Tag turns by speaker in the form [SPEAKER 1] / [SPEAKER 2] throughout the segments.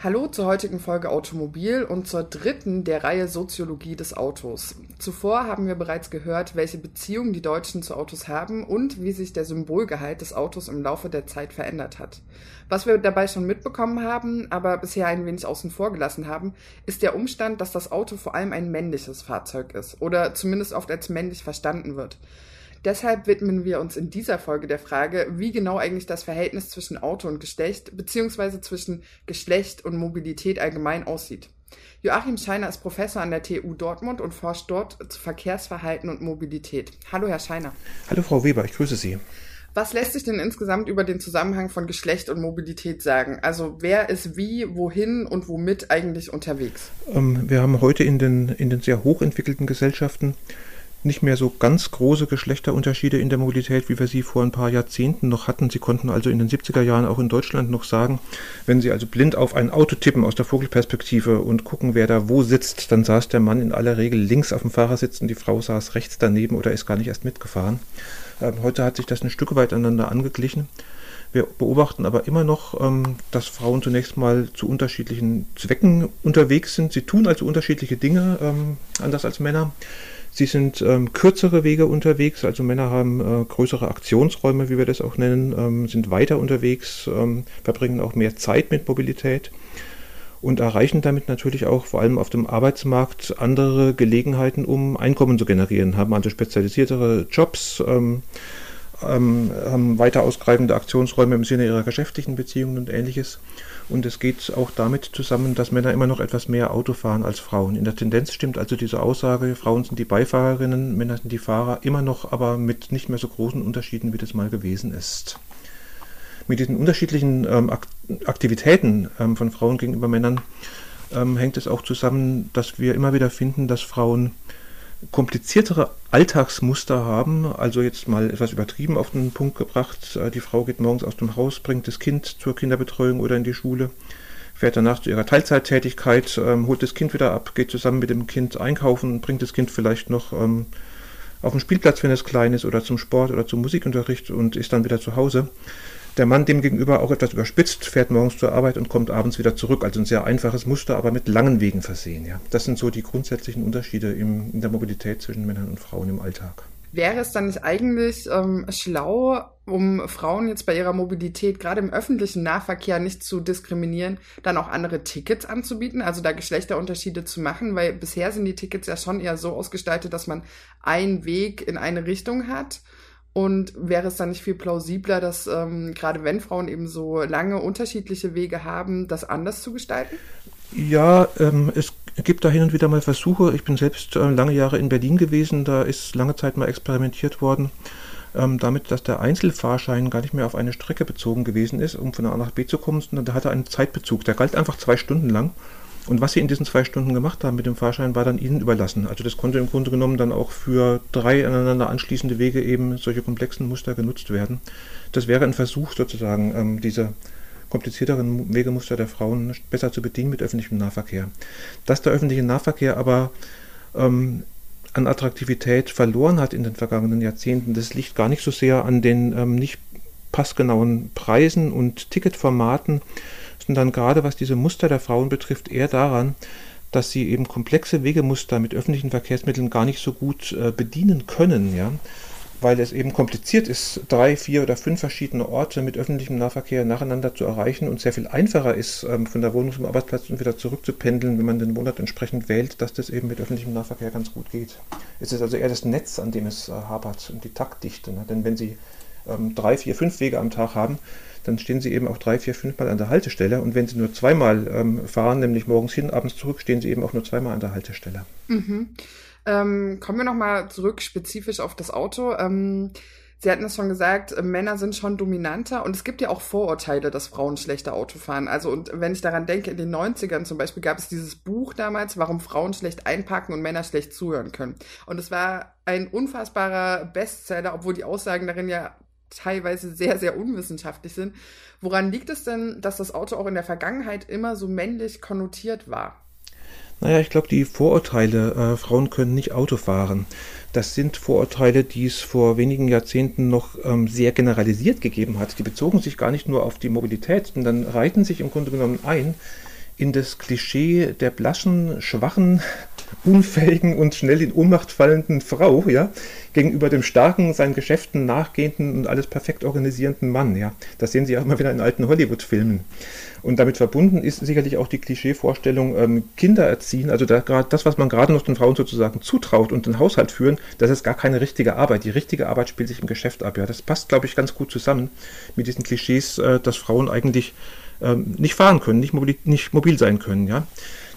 [SPEAKER 1] Hallo zur heutigen Folge Automobil und zur dritten der Reihe Soziologie des Autos. Zuvor haben wir bereits gehört, welche Beziehungen die Deutschen zu Autos haben und wie sich der Symbolgehalt des Autos im Laufe der Zeit verändert hat. Was wir dabei schon mitbekommen haben, aber bisher ein wenig außen vor gelassen haben, ist der Umstand, dass das Auto vor allem ein männliches Fahrzeug ist oder zumindest oft als männlich verstanden wird. Deshalb widmen wir uns in dieser Folge der Frage, wie genau eigentlich das Verhältnis zwischen Auto und Geschlecht beziehungsweise zwischen Geschlecht und Mobilität allgemein aussieht. Joachim Scheiner ist Professor an der TU Dortmund und forscht dort zu Verkehrsverhalten und Mobilität. Hallo, Herr Scheiner.
[SPEAKER 2] Hallo, Frau Weber, ich grüße Sie.
[SPEAKER 1] Was lässt sich denn insgesamt über den Zusammenhang von Geschlecht und Mobilität sagen? Also wer ist wie, wohin und womit eigentlich unterwegs?
[SPEAKER 2] Ähm, wir haben heute in den, in den sehr hochentwickelten Gesellschaften nicht mehr so ganz große Geschlechterunterschiede in der Mobilität, wie wir sie vor ein paar Jahrzehnten noch hatten. Sie konnten also in den 70er Jahren auch in Deutschland noch sagen, wenn Sie also blind auf ein Auto tippen aus der Vogelperspektive und gucken, wer da wo sitzt, dann saß der Mann in aller Regel links auf dem Fahrersitz und die Frau saß rechts daneben oder ist gar nicht erst mitgefahren. Ähm, heute hat sich das ein Stück weit aneinander angeglichen. Wir beobachten aber immer noch, ähm, dass Frauen zunächst mal zu unterschiedlichen Zwecken unterwegs sind. Sie tun also unterschiedliche Dinge, ähm, anders als Männer. Sie sind ähm, kürzere Wege unterwegs, also Männer haben äh, größere Aktionsräume, wie wir das auch nennen, ähm, sind weiter unterwegs, ähm, verbringen auch mehr Zeit mit Mobilität und erreichen damit natürlich auch vor allem auf dem Arbeitsmarkt andere Gelegenheiten, um Einkommen zu generieren, haben also spezialisiertere Jobs, ähm, ähm, haben weiter ausgreifende Aktionsräume im Sinne ihrer geschäftlichen Beziehungen und ähnliches. Und es geht auch damit zusammen, dass Männer immer noch etwas mehr Auto fahren als Frauen. In der Tendenz stimmt also diese Aussage, Frauen sind die Beifahrerinnen, Männer sind die Fahrer, immer noch, aber mit nicht mehr so großen Unterschieden, wie das mal gewesen ist. Mit diesen unterschiedlichen ähm, Aktivitäten ähm, von Frauen gegenüber Männern ähm, hängt es auch zusammen, dass wir immer wieder finden, dass Frauen kompliziertere Alltagsmuster haben, also jetzt mal etwas übertrieben auf den Punkt gebracht, äh, die Frau geht morgens aus dem Haus, bringt das Kind zur Kinderbetreuung oder in die Schule, fährt danach zu ihrer Teilzeittätigkeit, ähm, holt das Kind wieder ab, geht zusammen mit dem Kind einkaufen, bringt das Kind vielleicht noch ähm, auf den Spielplatz, wenn es klein ist, oder zum Sport oder zum Musikunterricht und ist dann wieder zu Hause. Der Mann dem gegenüber auch etwas überspitzt, fährt morgens zur Arbeit und kommt abends wieder zurück. Also ein sehr einfaches Muster, aber mit langen Wegen versehen. Ja. Das sind so die grundsätzlichen Unterschiede im, in der Mobilität zwischen Männern und Frauen im Alltag.
[SPEAKER 1] Wäre es dann nicht eigentlich ähm, schlau, um Frauen jetzt bei ihrer Mobilität, gerade im öffentlichen Nahverkehr, nicht zu diskriminieren, dann auch andere Tickets anzubieten, also da Geschlechterunterschiede zu machen, weil bisher sind die Tickets ja schon eher so ausgestaltet, dass man einen Weg in eine Richtung hat und wäre es dann nicht viel plausibler, dass ähm, gerade wenn Frauen eben so lange unterschiedliche Wege haben, das anders zu gestalten?
[SPEAKER 2] Ja, ähm, es gibt da hin und wieder mal Versuche. Ich bin selbst äh, lange Jahre in Berlin gewesen, da ist lange Zeit mal experimentiert worden, ähm, damit, dass der Einzelfahrschein gar nicht mehr auf eine Strecke bezogen gewesen ist, um von A nach B zu kommen, sondern der hatte einen Zeitbezug. Der galt einfach zwei Stunden lang. Und was sie in diesen zwei Stunden gemacht haben mit dem Fahrschein, war dann ihnen überlassen. Also das konnte im Grunde genommen dann auch für drei aneinander anschließende Wege eben solche komplexen Muster genutzt werden. Das wäre ein Versuch sozusagen, ähm, diese komplizierteren Wegemuster der Frauen besser zu bedienen mit öffentlichem Nahverkehr. Dass der öffentliche Nahverkehr aber ähm, an Attraktivität verloren hat in den vergangenen Jahrzehnten, das liegt gar nicht so sehr an den ähm, nicht passgenauen Preisen und Ticketformaten, sondern gerade was diese Muster der Frauen betrifft, eher daran, dass sie eben komplexe Wegemuster mit öffentlichen Verkehrsmitteln gar nicht so gut äh, bedienen können, ja, weil es eben kompliziert ist, drei, vier oder fünf verschiedene Orte mit öffentlichem Nahverkehr nacheinander zu erreichen und sehr viel einfacher ist, ähm, von der Wohnung zum Arbeitsplatz und wieder zurückzupendeln, wenn man den Monat entsprechend wählt, dass das eben mit öffentlichem Nahverkehr ganz gut geht. Es ist also eher das Netz, an dem es äh, hapert und die Taktdichte. Ne? Denn wenn Sie ähm, drei, vier, fünf Wege am Tag haben, dann stehen Sie eben auch drei, vier, fünf Mal an der Haltestelle. Und wenn Sie nur zweimal ähm, fahren, nämlich morgens hin, abends zurück, stehen Sie eben auch nur zweimal an der Haltestelle.
[SPEAKER 1] Mhm. Ähm, kommen wir nochmal zurück spezifisch auf das Auto. Ähm, Sie hatten es schon gesagt, äh, Männer sind schon dominanter und es gibt ja auch Vorurteile, dass Frauen schlechter Auto fahren. Also und wenn ich daran denke, in den 90ern zum Beispiel gab es dieses Buch damals, warum Frauen schlecht einparken und Männer schlecht zuhören können. Und es war ein unfassbarer Bestseller, obwohl die Aussagen darin ja teilweise sehr, sehr unwissenschaftlich sind. Woran liegt es denn, dass das Auto auch in der Vergangenheit immer so männlich konnotiert war?
[SPEAKER 2] Naja, ich glaube, die Vorurteile, äh, Frauen können nicht Auto fahren, das sind Vorurteile, die es vor wenigen Jahrzehnten noch ähm, sehr generalisiert gegeben hat. Die bezogen sich gar nicht nur auf die Mobilität, sondern reiten sich im Grunde genommen ein in das Klischee der blaschen, schwachen, unfähigen und schnell in Ohnmacht fallenden Frau, ja, gegenüber dem starken, seinen Geschäften nachgehenden und alles perfekt organisierenden Mann, ja. Das sehen Sie auch immer wieder in alten Hollywood-Filmen. Und damit verbunden ist sicherlich auch die Klischeevorstellung, ähm, Kinder erziehen, also da, das, was man gerade noch den Frauen sozusagen zutraut und den Haushalt führen, das ist gar keine richtige Arbeit. Die richtige Arbeit spielt sich im Geschäft ab. Ja. Das passt, glaube ich, ganz gut zusammen mit diesen Klischees, äh, dass Frauen eigentlich ähm, nicht fahren können, nicht mobil, nicht mobil sein können. Ja.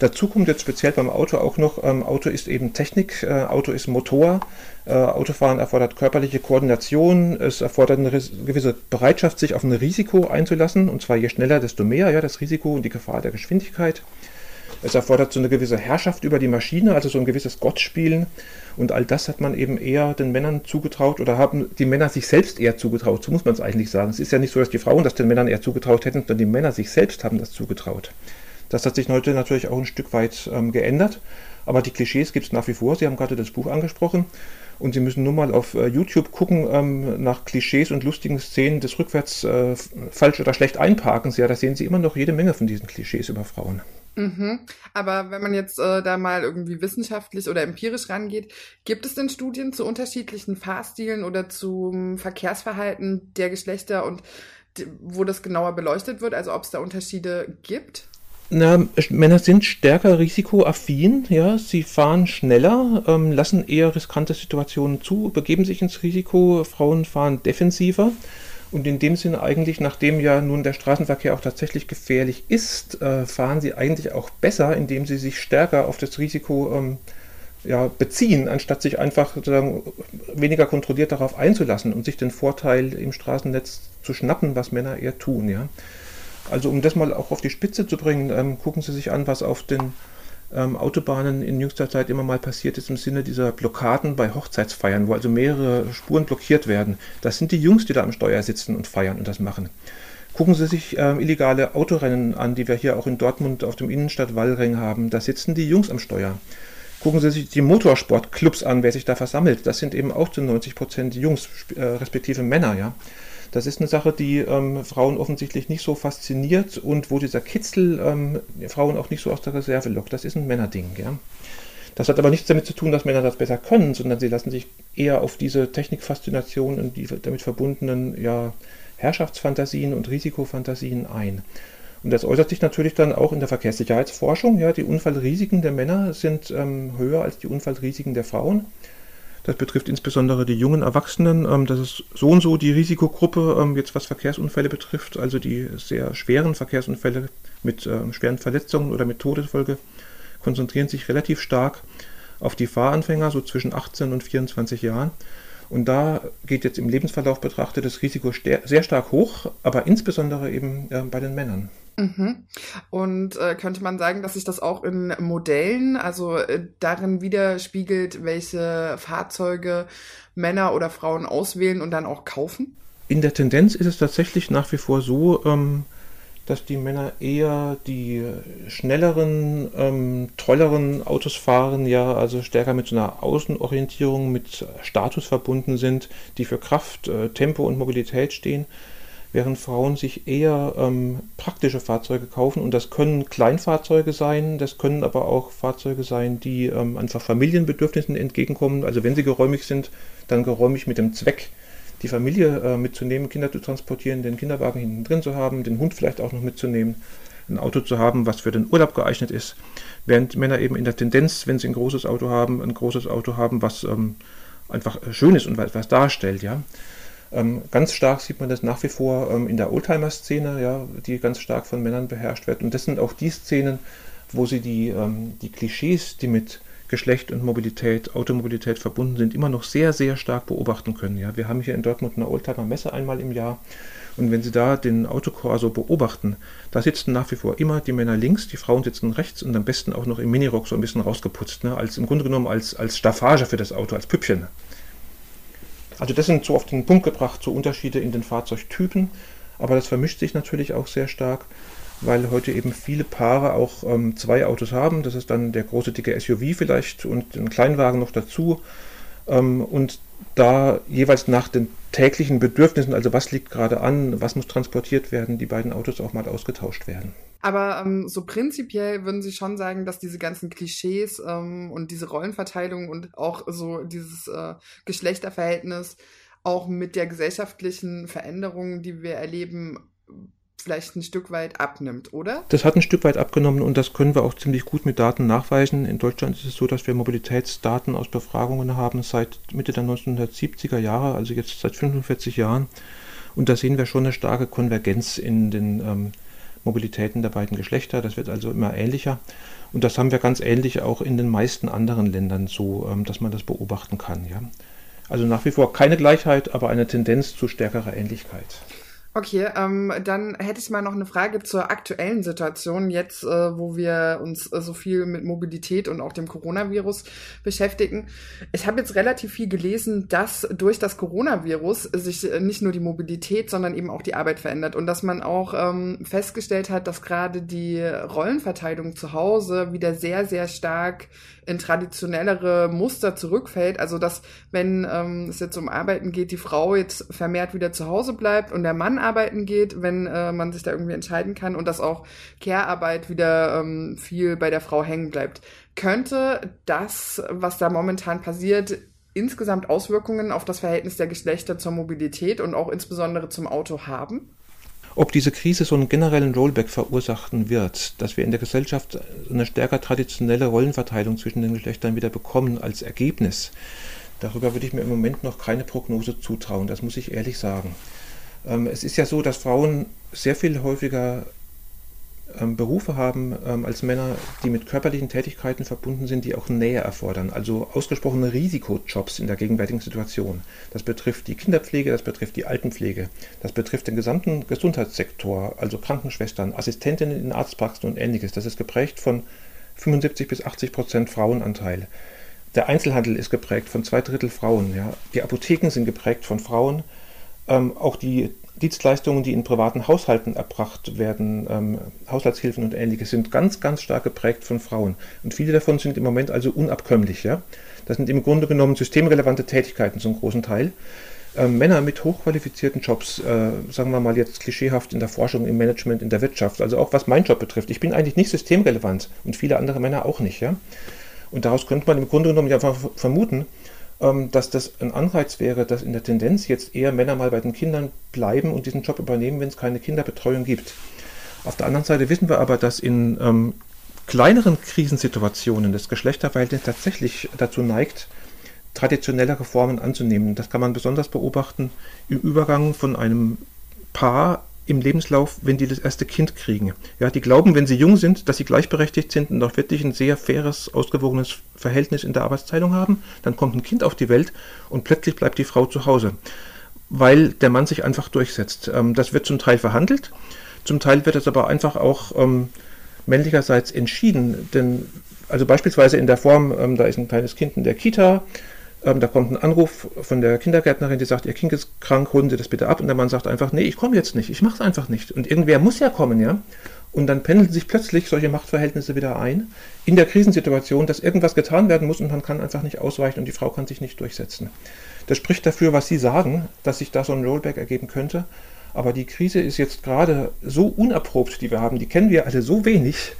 [SPEAKER 2] Dazu kommt jetzt speziell beim Auto auch noch, ähm, Auto ist eben Technik, äh, Auto ist Motor, äh, Autofahren erfordert körperliche Koordination, es erfordert eine gewisse Bereitschaft, sich auf ein Risiko einzulassen, und zwar je schneller, desto mehr, ja, das Risiko und die Gefahr der Geschwindigkeit. Es erfordert so eine gewisse Herrschaft über die Maschine, also so ein gewisses Gottspielen. Und all das hat man eben eher den Männern zugetraut oder haben die Männer sich selbst eher zugetraut. So muss man es eigentlich sagen. Es ist ja nicht so, dass die Frauen das den Männern eher zugetraut hätten, sondern die Männer sich selbst haben das zugetraut. Das hat sich heute natürlich auch ein Stück weit ähm, geändert. Aber die Klischees gibt es nach wie vor. Sie haben gerade das Buch angesprochen. Und Sie müssen nur mal auf äh, YouTube gucken ähm, nach Klischees und lustigen Szenen des rückwärts äh, falsch oder schlecht Einparkens. Ja, da sehen Sie immer noch jede Menge von diesen Klischees über Frauen.
[SPEAKER 1] Mhm. Aber wenn man jetzt äh, da mal irgendwie wissenschaftlich oder empirisch rangeht, gibt es denn Studien zu unterschiedlichen Fahrstilen oder zum Verkehrsverhalten der Geschlechter und wo das genauer beleuchtet wird, also ob es da Unterschiede gibt?
[SPEAKER 2] Na, Männer sind stärker risikoaffin, ja, sie fahren schneller, ähm, lassen eher riskante Situationen zu, begeben sich ins Risiko, Frauen fahren defensiver. Und in dem Sinne eigentlich, nachdem ja nun der Straßenverkehr auch tatsächlich gefährlich ist, äh, fahren sie eigentlich auch besser, indem sie sich stärker auf das Risiko ähm, ja, beziehen, anstatt sich einfach weniger kontrolliert darauf einzulassen und sich den Vorteil im Straßennetz zu schnappen, was Männer eher tun. Ja. Also um das mal auch auf die Spitze zu bringen, ähm, gucken Sie sich an, was auf den ähm, Autobahnen in jüngster Zeit immer mal passiert ist im Sinne dieser Blockaden bei Hochzeitsfeiern, wo also mehrere Spuren blockiert werden. Das sind die Jungs, die da am Steuer sitzen und feiern und das machen. Gucken Sie sich ähm, illegale Autorennen an, die wir hier auch in Dortmund auf dem Innenstadt-Wallring haben. Da sitzen die Jungs am Steuer. Gucken Sie sich die Motorsportclubs an, wer sich da versammelt. Das sind eben auch zu 90 Prozent Jungs, äh, respektive Männer, ja. Das ist eine Sache, die ähm, Frauen offensichtlich nicht so fasziniert und wo dieser Kitzel ähm, Frauen auch nicht so aus der Reserve lockt. Das ist ein Männerding. Ja? Das hat aber nichts damit zu tun, dass Männer das besser können, sondern sie lassen sich eher auf diese Technikfaszination und die damit verbundenen ja, Herrschaftsfantasien und Risikofantasien ein. Und das äußert sich natürlich dann auch in der Verkehrssicherheitsforschung. Ja, die Unfallrisiken der Männer sind ähm, höher als die Unfallrisiken der Frauen. Das betrifft insbesondere die jungen Erwachsenen. Ähm, das ist so und so die Risikogruppe, ähm, jetzt was Verkehrsunfälle betrifft, also die sehr schweren Verkehrsunfälle mit ähm, schweren Verletzungen oder mit Todesfolge, konzentrieren sich relativ stark auf die Fahranfänger, so zwischen 18 und 24 Jahren. Und da geht jetzt im Lebensverlauf betrachtet das Risiko sehr stark hoch, aber insbesondere eben bei den Männern.
[SPEAKER 1] Mhm. Und äh, könnte man sagen, dass sich das auch in Modellen, also äh, darin widerspiegelt, welche Fahrzeuge Männer oder Frauen auswählen und dann auch kaufen?
[SPEAKER 2] In der Tendenz ist es tatsächlich nach wie vor so, ähm, dass die Männer eher die schnelleren, ähm, tolleren Autos fahren, ja, also stärker mit so einer Außenorientierung, mit Status verbunden sind, die für Kraft, äh, Tempo und Mobilität stehen während Frauen sich eher ähm, praktische Fahrzeuge kaufen. Und das können Kleinfahrzeuge sein, das können aber auch Fahrzeuge sein, die ähm, einfach Familienbedürfnissen entgegenkommen. Also wenn sie geräumig sind, dann geräumig mit dem Zweck, die Familie äh, mitzunehmen, Kinder zu transportieren, den Kinderwagen hinten drin zu haben, den Hund vielleicht auch noch mitzunehmen, ein Auto zu haben, was für den Urlaub geeignet ist. Während Männer eben in der Tendenz, wenn sie ein großes Auto haben, ein großes Auto haben, was ähm, einfach schön ist und was darstellt, ja. Ähm, ganz stark sieht man das nach wie vor ähm, in der Oldtimer-Szene, ja, die ganz stark von Männern beherrscht wird. Und das sind auch die Szenen, wo sie die, ähm, die Klischees, die mit Geschlecht und Mobilität, Automobilität verbunden sind, immer noch sehr, sehr stark beobachten können. Ja. Wir haben hier in Dortmund eine Oldtimer-Messe einmal im Jahr. Und wenn Sie da den Autokorso beobachten, da sitzen nach wie vor immer die Männer links, die Frauen sitzen rechts und am besten auch noch im Minirock so ein bisschen rausgeputzt, ne? als im Grunde genommen als, als Staffage für das Auto, als Püppchen. Also das sind so auf den Punkt gebracht, so Unterschiede in den Fahrzeugtypen, aber das vermischt sich natürlich auch sehr stark. weil heute eben viele Paare auch ähm, zwei Autos haben. Das ist dann der große dicke SUV vielleicht und ein Kleinwagen noch dazu. Ähm, und da jeweils nach den täglichen Bedürfnissen, also was liegt gerade an, was muss transportiert werden, die beiden Autos auch mal ausgetauscht werden.
[SPEAKER 1] Aber ähm, so prinzipiell würden Sie schon sagen, dass diese ganzen Klischees ähm, und diese Rollenverteilung und auch so dieses äh, Geschlechterverhältnis auch mit der gesellschaftlichen Veränderung, die wir erleben, vielleicht ein Stück weit abnimmt, oder?
[SPEAKER 2] Das hat ein Stück weit abgenommen und das können wir auch ziemlich gut mit Daten nachweisen. In Deutschland ist es so, dass wir Mobilitätsdaten aus Befragungen haben seit Mitte der 1970er Jahre, also jetzt seit 45 Jahren. Und da sehen wir schon eine starke Konvergenz in den ähm, Mobilitäten der beiden Geschlechter. Das wird also immer ähnlicher. Und das haben wir ganz ähnlich auch in den meisten anderen Ländern so, ähm, dass man das beobachten kann. Ja? Also nach wie vor keine Gleichheit, aber eine Tendenz zu stärkerer Ähnlichkeit.
[SPEAKER 1] Okay, ähm, dann hätte ich mal noch eine Frage zur aktuellen Situation, jetzt äh, wo wir uns äh, so viel mit Mobilität und auch dem Coronavirus beschäftigen. Ich habe jetzt relativ viel gelesen, dass durch das Coronavirus sich äh, nicht nur die Mobilität, sondern eben auch die Arbeit verändert und dass man auch ähm, festgestellt hat, dass gerade die Rollenverteilung zu Hause wieder sehr, sehr stark in traditionellere Muster zurückfällt. Also dass, wenn ähm, es jetzt um Arbeiten geht, die Frau jetzt vermehrt wieder zu Hause bleibt und der Mann arbeiten geht, wenn äh, man sich da irgendwie entscheiden kann und dass auch Care-Arbeit wieder ähm, viel bei der Frau hängen bleibt. Könnte das, was da momentan passiert, insgesamt Auswirkungen auf das Verhältnis der Geschlechter zur Mobilität und auch insbesondere zum Auto haben?
[SPEAKER 2] Ob diese Krise so einen generellen Rollback verursachen wird, dass wir in der Gesellschaft eine stärker traditionelle Rollenverteilung zwischen den Geschlechtern wieder bekommen als Ergebnis, darüber würde ich mir im Moment noch keine Prognose zutrauen, das muss ich ehrlich sagen. Ähm, es ist ja so, dass Frauen sehr viel häufiger ähm, Berufe haben ähm, als Männer, die mit körperlichen Tätigkeiten verbunden sind, die auch Nähe erfordern, also ausgesprochene Risikojobs in der gegenwärtigen Situation. Das betrifft die Kinderpflege, das betrifft die Altenpflege, das betrifft den gesamten Gesundheitssektor, also Krankenschwestern, Assistentinnen in Arztpraxen und ähnliches. Das ist geprägt von 75 bis 80 Prozent Frauenanteil. Der Einzelhandel ist geprägt von zwei Drittel Frauen. Ja. Die Apotheken sind geprägt von Frauen. Ähm, auch die Dienstleistungen, die in privaten Haushalten erbracht werden, ähm, Haushaltshilfen und ähnliches, sind ganz, ganz stark geprägt von Frauen. Und viele davon sind im Moment also unabkömmlich. Ja? Das sind im Grunde genommen systemrelevante Tätigkeiten zum großen Teil. Ähm, Männer mit hochqualifizierten Jobs, äh, sagen wir mal jetzt klischeehaft in der Forschung, im Management, in der Wirtschaft, also auch was mein Job betrifft. Ich bin eigentlich nicht systemrelevant und viele andere Männer auch nicht. Ja? Und daraus könnte man im Grunde genommen ja vermuten, dass das ein Anreiz wäre, dass in der Tendenz jetzt eher Männer mal bei den Kindern bleiben und diesen Job übernehmen, wenn es keine Kinderbetreuung gibt. Auf der anderen Seite wissen wir aber, dass in ähm, kleineren Krisensituationen das Geschlechterverhältnis tatsächlich dazu neigt, traditionellere Formen anzunehmen. Das kann man besonders beobachten im Übergang von einem Paar im Lebenslauf, wenn die das erste Kind kriegen. Ja, die glauben, wenn sie jung sind, dass sie gleichberechtigt sind und auch wirklich ein sehr faires, ausgewogenes Verhältnis in der Arbeitsteilung haben. Dann kommt ein Kind auf die Welt und plötzlich bleibt die Frau zu Hause, weil der Mann sich einfach durchsetzt. Ähm, das wird zum Teil verhandelt, zum Teil wird es aber einfach auch ähm, männlicherseits entschieden. Denn also beispielsweise in der Form, ähm, da ist ein kleines Kind in der Kita, ähm, da kommt ein Anruf von der Kindergärtnerin, die sagt, ihr Kind ist krank, holen Sie das bitte ab. Und der Mann sagt einfach, nee, ich komme jetzt nicht, ich mache es einfach nicht. Und irgendwer muss ja kommen, ja. Und dann pendeln sich plötzlich solche Machtverhältnisse wieder ein in der Krisensituation, dass irgendwas getan werden muss und man kann einfach nicht ausweichen und die Frau kann sich nicht durchsetzen. Das spricht dafür, was Sie sagen, dass sich da so ein Rollback ergeben könnte. Aber die Krise ist jetzt gerade so unerprobt, die wir haben, die kennen wir alle so wenig,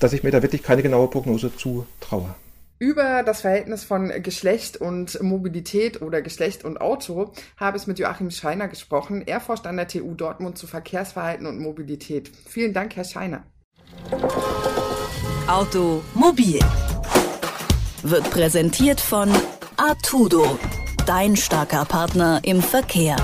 [SPEAKER 2] dass ich mir da wirklich keine genaue Prognose zutraue.
[SPEAKER 1] Über das Verhältnis von Geschlecht und Mobilität oder Geschlecht und Auto habe ich mit Joachim Scheiner gesprochen. Er forscht an der TU Dortmund zu Verkehrsverhalten und Mobilität. Vielen Dank, Herr Scheiner.
[SPEAKER 3] Automobil wird präsentiert von Artudo, dein starker Partner im Verkehr.